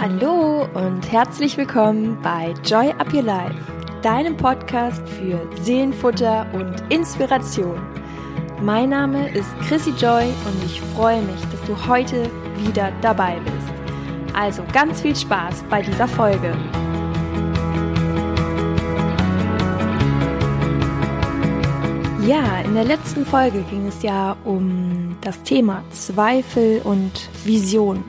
Hallo und herzlich willkommen bei Joy Up Your Life, deinem Podcast für Seelenfutter und Inspiration. Mein Name ist Chrissy Joy und ich freue mich, dass du heute wieder dabei bist. Also ganz viel Spaß bei dieser Folge. Ja, in der letzten Folge ging es ja um das Thema Zweifel und Vision.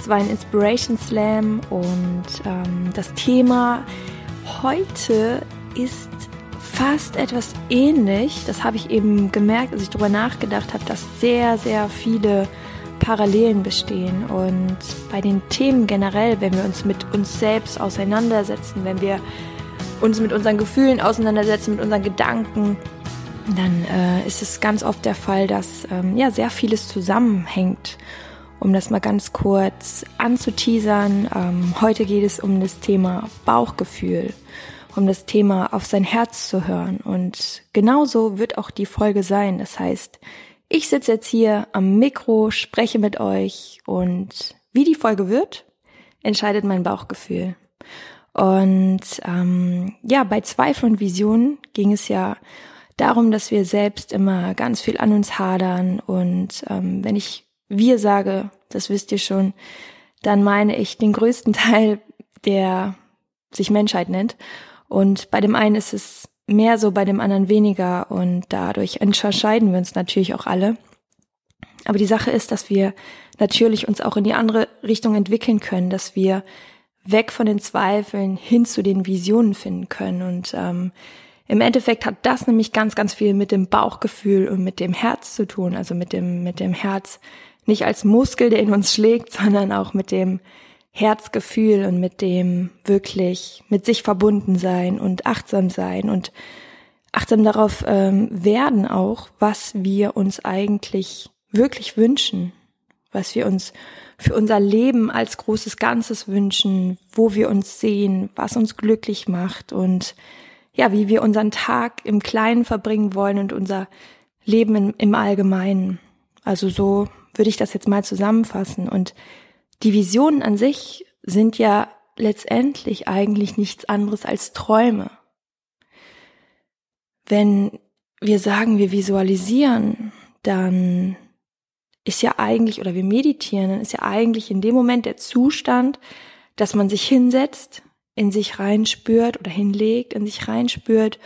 Es war ein Inspiration Slam und ähm, das Thema heute ist fast etwas ähnlich. Das habe ich eben gemerkt, als ich darüber nachgedacht habe, dass sehr, sehr viele Parallelen bestehen. Und bei den Themen generell, wenn wir uns mit uns selbst auseinandersetzen, wenn wir uns mit unseren Gefühlen auseinandersetzen, mit unseren Gedanken, dann äh, ist es ganz oft der Fall, dass ähm, ja sehr vieles zusammenhängt um das mal ganz kurz anzuteasern, ähm, heute geht es um das Thema Bauchgefühl, um das Thema auf sein Herz zu hören. Und genauso wird auch die Folge sein. Das heißt, ich sitze jetzt hier am Mikro, spreche mit euch und wie die Folge wird, entscheidet mein Bauchgefühl. Und ähm, ja, bei Zweifel und Visionen ging es ja darum, dass wir selbst immer ganz viel an uns hadern. Und ähm, wenn ich wir sage, das wisst ihr schon, dann meine ich den größten Teil, der sich Menschheit nennt. Und bei dem einen ist es mehr so, bei dem anderen weniger. Und dadurch unterscheiden wir uns natürlich auch alle. Aber die Sache ist, dass wir natürlich uns auch in die andere Richtung entwickeln können, dass wir weg von den Zweifeln hin zu den Visionen finden können. Und ähm, im Endeffekt hat das nämlich ganz, ganz viel mit dem Bauchgefühl und mit dem Herz zu tun, also mit dem, mit dem Herz nicht als Muskel, der in uns schlägt, sondern auch mit dem Herzgefühl und mit dem wirklich mit sich verbunden sein und achtsam sein und achtsam darauf ähm, werden auch, was wir uns eigentlich wirklich wünschen, was wir uns für unser Leben als großes Ganzes wünschen, wo wir uns sehen, was uns glücklich macht und ja, wie wir unseren Tag im Kleinen verbringen wollen und unser Leben im, im Allgemeinen. Also so würde ich das jetzt mal zusammenfassen. Und die Visionen an sich sind ja letztendlich eigentlich nichts anderes als Träume. Wenn wir sagen, wir visualisieren, dann ist ja eigentlich, oder wir meditieren, dann ist ja eigentlich in dem Moment der Zustand, dass man sich hinsetzt, in sich reinspürt oder hinlegt, in sich reinspürt.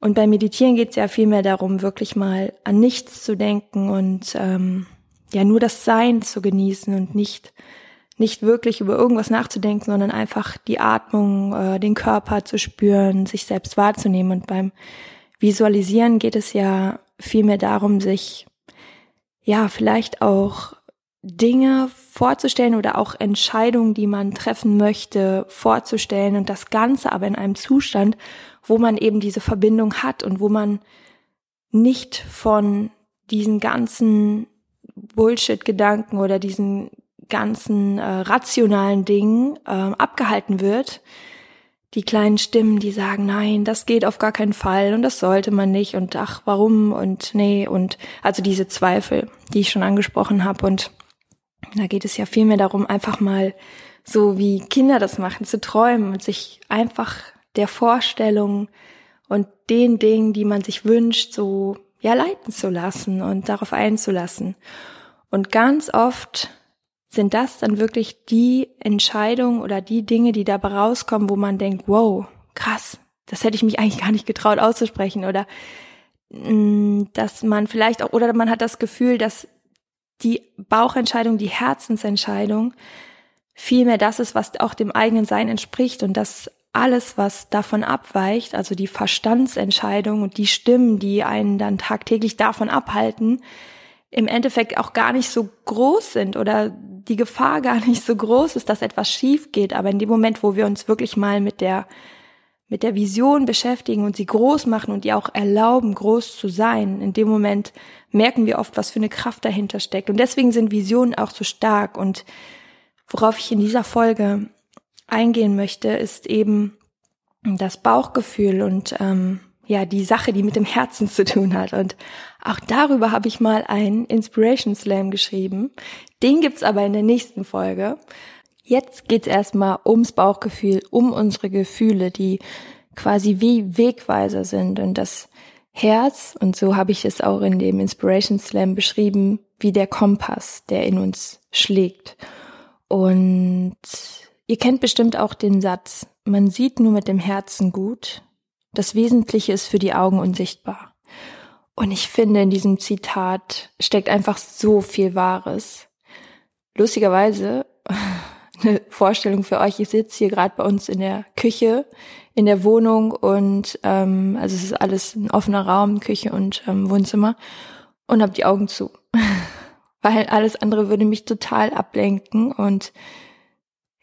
Und beim Meditieren geht es ja vielmehr darum, wirklich mal an nichts zu denken und ähm, ja nur das Sein zu genießen und nicht nicht wirklich über irgendwas nachzudenken, sondern einfach die Atmung, äh, den Körper zu spüren, sich selbst wahrzunehmen. Und beim Visualisieren geht es ja vielmehr darum, sich ja vielleicht auch Dinge vorzustellen oder auch Entscheidungen, die man treffen möchte, vorzustellen und das Ganze aber in einem Zustand, wo man eben diese Verbindung hat und wo man nicht von diesen ganzen Bullshit-Gedanken oder diesen ganzen äh, rationalen Dingen äh, abgehalten wird. Die kleinen Stimmen, die sagen, nein, das geht auf gar keinen Fall und das sollte man nicht und ach, warum und nee und also diese Zweifel, die ich schon angesprochen habe und da geht es ja vielmehr darum, einfach mal so wie Kinder das machen, zu träumen und sich einfach der Vorstellung und den Dingen, die man sich wünscht, so ja leiten zu lassen und darauf einzulassen. Und ganz oft sind das dann wirklich die Entscheidungen oder die Dinge, die dabei rauskommen, wo man denkt, wow, krass, das hätte ich mich eigentlich gar nicht getraut auszusprechen oder mm, dass man vielleicht auch, oder man hat das Gefühl, dass die Bauchentscheidung, die Herzensentscheidung vielmehr das ist, was auch dem eigenen Sein entspricht und dass alles, was davon abweicht, also die Verstandsentscheidung und die Stimmen, die einen dann tagtäglich davon abhalten, im Endeffekt auch gar nicht so groß sind oder die Gefahr gar nicht so groß ist, dass etwas schief geht. Aber in dem Moment, wo wir uns wirklich mal mit der, mit der Vision beschäftigen und sie groß machen und ihr auch erlauben, groß zu sein, in dem Moment merken wir oft, was für eine Kraft dahinter steckt. Und deswegen sind Visionen auch so stark. Und worauf ich in dieser Folge eingehen möchte, ist eben das Bauchgefühl und ähm, ja die Sache, die mit dem Herzen zu tun hat. Und auch darüber habe ich mal einen Inspiration Slam geschrieben. Den gibt's aber in der nächsten Folge. Jetzt geht's erstmal ums Bauchgefühl, um unsere Gefühle, die quasi wie Wegweiser sind und das Herz, und so habe ich es auch in dem Inspiration Slam beschrieben, wie der Kompass, der in uns schlägt. Und ihr kennt bestimmt auch den Satz, man sieht nur mit dem Herzen gut, das Wesentliche ist für die Augen unsichtbar. Und ich finde, in diesem Zitat steckt einfach so viel Wahres. Lustigerweise, eine Vorstellung für euch, ich sitze hier gerade bei uns in der Küche, in der Wohnung und ähm, also es ist alles ein offener Raum, Küche und ähm, Wohnzimmer und habe die Augen zu. Weil alles andere würde mich total ablenken und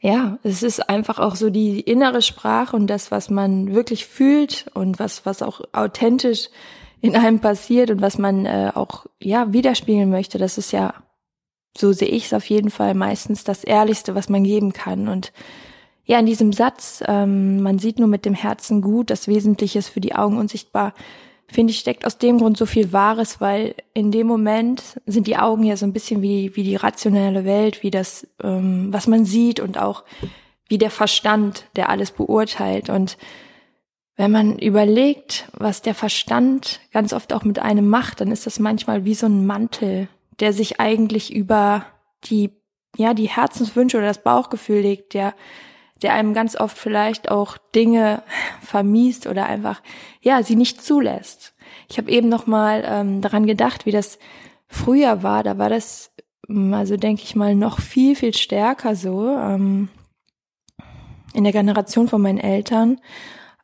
ja, es ist einfach auch so die innere Sprache und das, was man wirklich fühlt und was, was auch authentisch in einem passiert und was man äh, auch ja widerspiegeln möchte, das ist ja so sehe ich es auf jeden Fall meistens das Ehrlichste, was man geben kann. Und ja, in diesem Satz, ähm, man sieht nur mit dem Herzen gut, das Wesentliche ist für die Augen unsichtbar, finde ich, steckt aus dem Grund so viel Wahres, weil in dem Moment sind die Augen ja so ein bisschen wie, wie die rationelle Welt, wie das, ähm, was man sieht und auch wie der Verstand, der alles beurteilt. Und wenn man überlegt, was der Verstand ganz oft auch mit einem macht, dann ist das manchmal wie so ein Mantel, der sich eigentlich über die, ja, die Herzenswünsche oder das Bauchgefühl legt, der, der einem ganz oft vielleicht auch Dinge vermiest oder einfach, ja, sie nicht zulässt. Ich habe eben noch mal ähm, daran gedacht, wie das früher war. Da war das, also denke ich mal, noch viel, viel stärker so. Ähm, in der Generation von meinen Eltern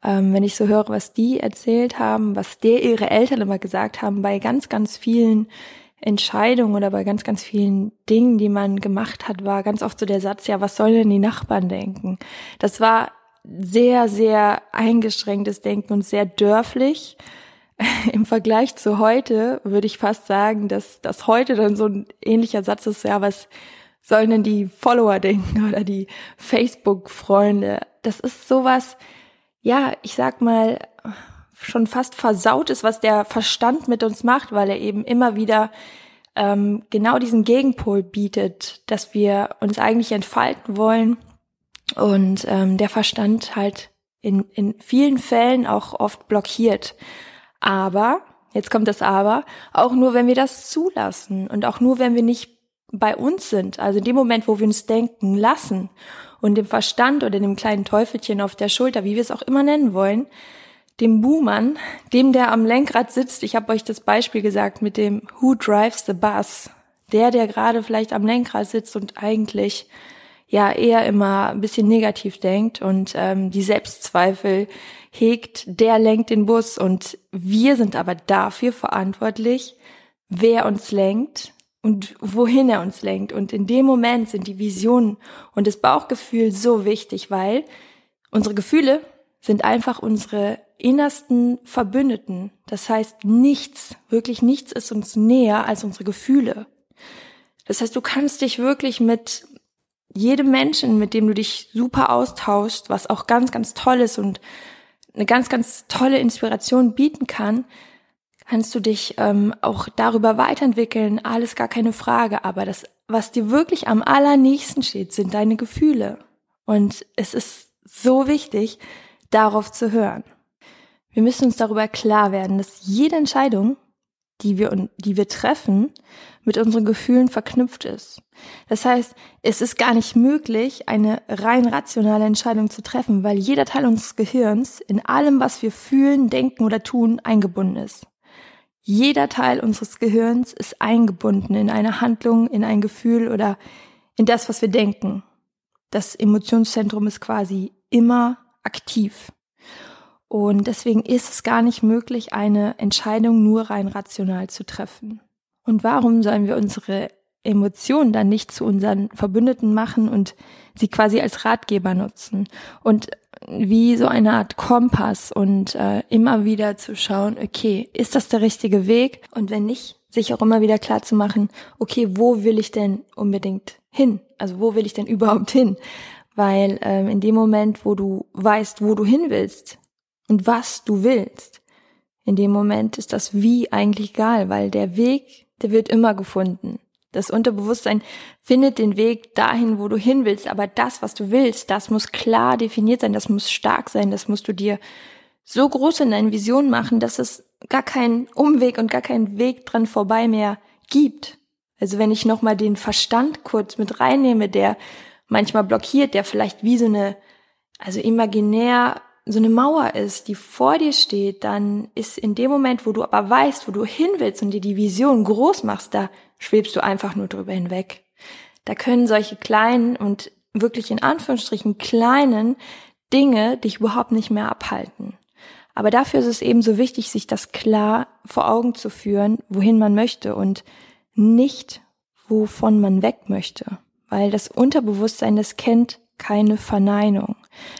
ähm, wenn ich so höre, was die erzählt haben, was der ihre Eltern immer gesagt haben, bei ganz, ganz vielen Entscheidungen oder bei ganz, ganz vielen Dingen, die man gemacht hat, war ganz oft so der Satz, ja, was sollen denn die Nachbarn denken? Das war sehr, sehr eingeschränktes Denken und sehr dörflich. Im Vergleich zu heute würde ich fast sagen, dass, dass heute dann so ein ähnlicher Satz ist, ja, was sollen denn die Follower denken oder die Facebook-Freunde? Das ist sowas, ja, ich sag mal, schon fast versaut ist, was der Verstand mit uns macht, weil er eben immer wieder ähm, genau diesen Gegenpol bietet, dass wir uns eigentlich entfalten wollen und ähm, der Verstand halt in, in vielen Fällen auch oft blockiert. Aber, jetzt kommt das Aber, auch nur, wenn wir das zulassen und auch nur, wenn wir nicht bei uns sind, also in dem Moment, wo wir uns denken lassen und dem Verstand oder dem kleinen Teufelchen auf der Schulter, wie wir es auch immer nennen wollen, dem Buhmann, dem der am Lenkrad sitzt, ich habe euch das Beispiel gesagt mit dem Who drives the bus, der, der gerade vielleicht am Lenkrad sitzt und eigentlich ja eher immer ein bisschen negativ denkt und ähm, die Selbstzweifel hegt, der lenkt den Bus. Und wir sind aber dafür verantwortlich, wer uns lenkt, und wohin er uns lenkt. Und in dem Moment sind die Visionen und das Bauchgefühl so wichtig, weil unsere Gefühle sind einfach unsere innersten Verbündeten. Das heißt, nichts, wirklich nichts ist uns näher als unsere Gefühle. Das heißt, du kannst dich wirklich mit jedem Menschen, mit dem du dich super austauschst, was auch ganz, ganz toll ist und eine ganz, ganz tolle Inspiration bieten kann, kannst du dich ähm, auch darüber weiterentwickeln, alles gar keine Frage. Aber das, was dir wirklich am allernächsten steht, sind deine Gefühle. Und es ist so wichtig, darauf zu hören. Wir müssen uns darüber klar werden, dass jede Entscheidung, die wir, die wir treffen, mit unseren Gefühlen verknüpft ist. Das heißt, es ist gar nicht möglich, eine rein rationale Entscheidung zu treffen, weil jeder Teil unseres Gehirns in allem, was wir fühlen, denken oder tun, eingebunden ist. Jeder Teil unseres Gehirns ist eingebunden in eine Handlung, in ein Gefühl oder in das, was wir denken. Das Emotionszentrum ist quasi immer aktiv. Und deswegen ist es gar nicht möglich, eine Entscheidung nur rein rational zu treffen. Und warum sollen wir unsere Emotionen dann nicht zu unseren Verbündeten machen und sie quasi als Ratgeber nutzen? Und wie so eine Art Kompass und äh, immer wieder zu schauen, okay, ist das der richtige Weg? Und wenn nicht, sich auch immer wieder klar zu machen, okay, wo will ich denn unbedingt hin? Also wo will ich denn überhaupt hin? Weil ähm, in dem Moment, wo du weißt, wo du hin willst und was du willst, in dem Moment ist das Wie eigentlich egal, weil der Weg, der wird immer gefunden. Das Unterbewusstsein findet den Weg dahin, wo du hin willst, aber das, was du willst, das muss klar definiert sein, das muss stark sein, das musst du dir so groß in deinen Visionen machen, dass es gar keinen Umweg und gar keinen Weg dran vorbei mehr gibt. Also wenn ich nochmal den Verstand kurz mit reinnehme, der manchmal blockiert, der vielleicht wie so eine, also imaginär so eine Mauer ist, die vor dir steht, dann ist in dem Moment, wo du aber weißt, wo du hin willst und dir die Vision groß machst, da schwebst du einfach nur drüber hinweg. Da können solche kleinen und wirklich in Anführungsstrichen kleinen Dinge dich überhaupt nicht mehr abhalten. Aber dafür ist es eben so wichtig, sich das klar vor Augen zu führen, wohin man möchte und nicht, wovon man weg möchte. Weil das Unterbewusstsein, das kennt keine Verneinung.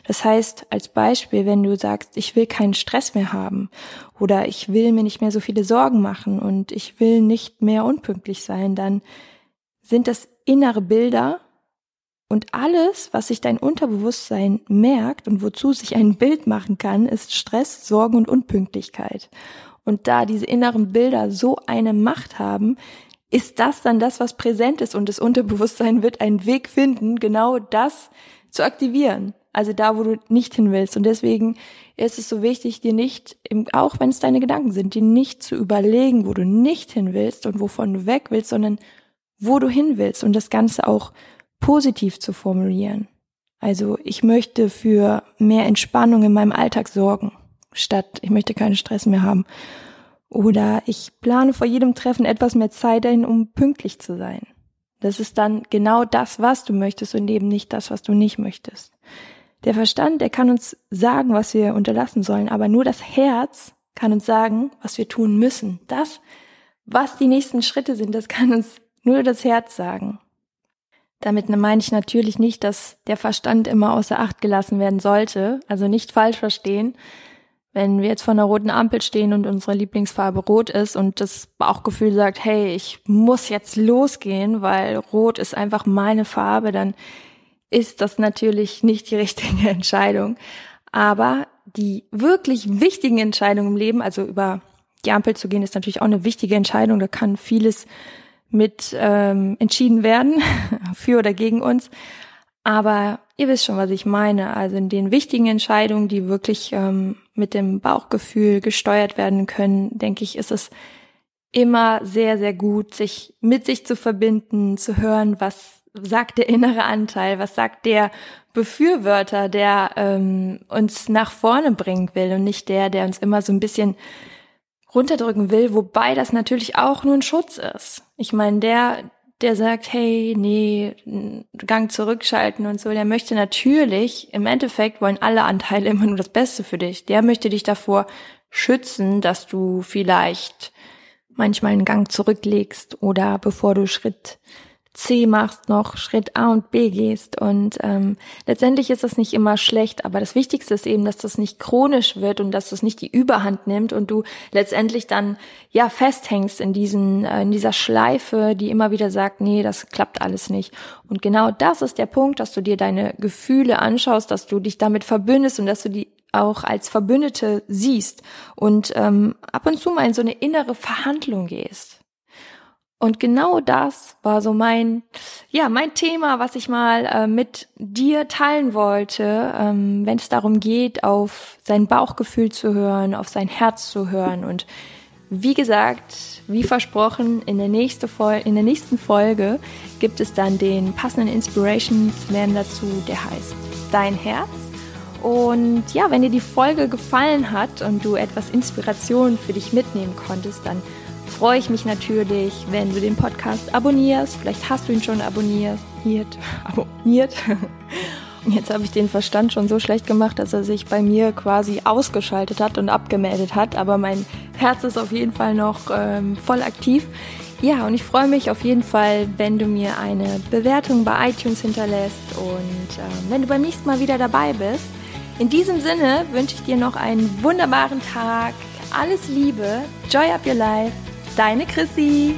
Das heißt, als Beispiel, wenn du sagst, ich will keinen Stress mehr haben oder ich will mir nicht mehr so viele Sorgen machen und ich will nicht mehr unpünktlich sein, dann sind das innere Bilder und alles, was sich dein Unterbewusstsein merkt und wozu sich ein Bild machen kann, ist Stress, Sorgen und Unpünktlichkeit. Und da diese inneren Bilder so eine Macht haben, ist das dann das, was präsent ist und das Unterbewusstsein wird einen Weg finden, genau das zu aktivieren. Also da, wo du nicht hin willst. Und deswegen ist es so wichtig, dir nicht, auch wenn es deine Gedanken sind, dir nicht zu überlegen, wo du nicht hin willst und wovon du weg willst, sondern wo du hin willst und das Ganze auch positiv zu formulieren. Also ich möchte für mehr Entspannung in meinem Alltag sorgen, statt ich möchte keinen Stress mehr haben. Oder ich plane vor jedem Treffen etwas mehr Zeit ein, um pünktlich zu sein. Das ist dann genau das, was du möchtest und eben nicht das, was du nicht möchtest. Der Verstand, der kann uns sagen, was wir unterlassen sollen, aber nur das Herz kann uns sagen, was wir tun müssen. Das, was die nächsten Schritte sind, das kann uns nur das Herz sagen. Damit meine ich natürlich nicht, dass der Verstand immer außer Acht gelassen werden sollte, also nicht falsch verstehen. Wenn wir jetzt vor einer roten Ampel stehen und unsere Lieblingsfarbe rot ist und das Bauchgefühl sagt, hey, ich muss jetzt losgehen, weil rot ist einfach meine Farbe, dann ist das natürlich nicht die richtige Entscheidung. Aber die wirklich wichtigen Entscheidungen im Leben, also über die Ampel zu gehen, ist natürlich auch eine wichtige Entscheidung. Da kann vieles mit ähm, entschieden werden, für oder gegen uns. Aber ihr wisst schon, was ich meine. Also in den wichtigen Entscheidungen, die wirklich ähm, mit dem Bauchgefühl gesteuert werden können, denke ich, ist es immer sehr, sehr gut, sich mit sich zu verbinden, zu hören, was sagt der innere Anteil, was sagt der Befürworter, der ähm, uns nach vorne bringen will und nicht der, der uns immer so ein bisschen runterdrücken will, wobei das natürlich auch nur ein Schutz ist. Ich meine, der, der sagt, hey, nee, Gang zurückschalten und so, der möchte natürlich, im Endeffekt wollen alle Anteile immer nur das Beste für dich. Der möchte dich davor schützen, dass du vielleicht manchmal einen Gang zurücklegst oder bevor du Schritt C machst, noch Schritt A und B gehst. Und ähm, letztendlich ist das nicht immer schlecht, aber das Wichtigste ist eben, dass das nicht chronisch wird und dass das nicht die Überhand nimmt und du letztendlich dann ja festhängst in diesen äh, in dieser Schleife, die immer wieder sagt, nee, das klappt alles nicht. Und genau das ist der Punkt, dass du dir deine Gefühle anschaust, dass du dich damit verbündest und dass du die auch als Verbündete siehst und ähm, ab und zu mal in so eine innere Verhandlung gehst. Und genau das war so mein, ja, mein Thema, was ich mal äh, mit dir teilen wollte, ähm, wenn es darum geht, auf sein Bauchgefühl zu hören, auf sein Herz zu hören. Und wie gesagt, wie versprochen, in der, nächste Fol in der nächsten Folge gibt es dann den passenden Inspirations Man dazu, der heißt Dein Herz. Und ja, wenn dir die Folge gefallen hat und du etwas Inspiration für dich mitnehmen konntest, dann freue ich mich natürlich, wenn du den Podcast abonnierst. Vielleicht hast du ihn schon abonniert. abonniert. Jetzt habe ich den Verstand schon so schlecht gemacht, dass er sich bei mir quasi ausgeschaltet hat und abgemeldet hat. Aber mein Herz ist auf jeden Fall noch ähm, voll aktiv. Ja, und ich freue mich auf jeden Fall, wenn du mir eine Bewertung bei iTunes hinterlässt und ähm, wenn du beim nächsten Mal wieder dabei bist. In diesem Sinne wünsche ich dir noch einen wunderbaren Tag. Alles Liebe. Joy up your life. Deine Chrissy.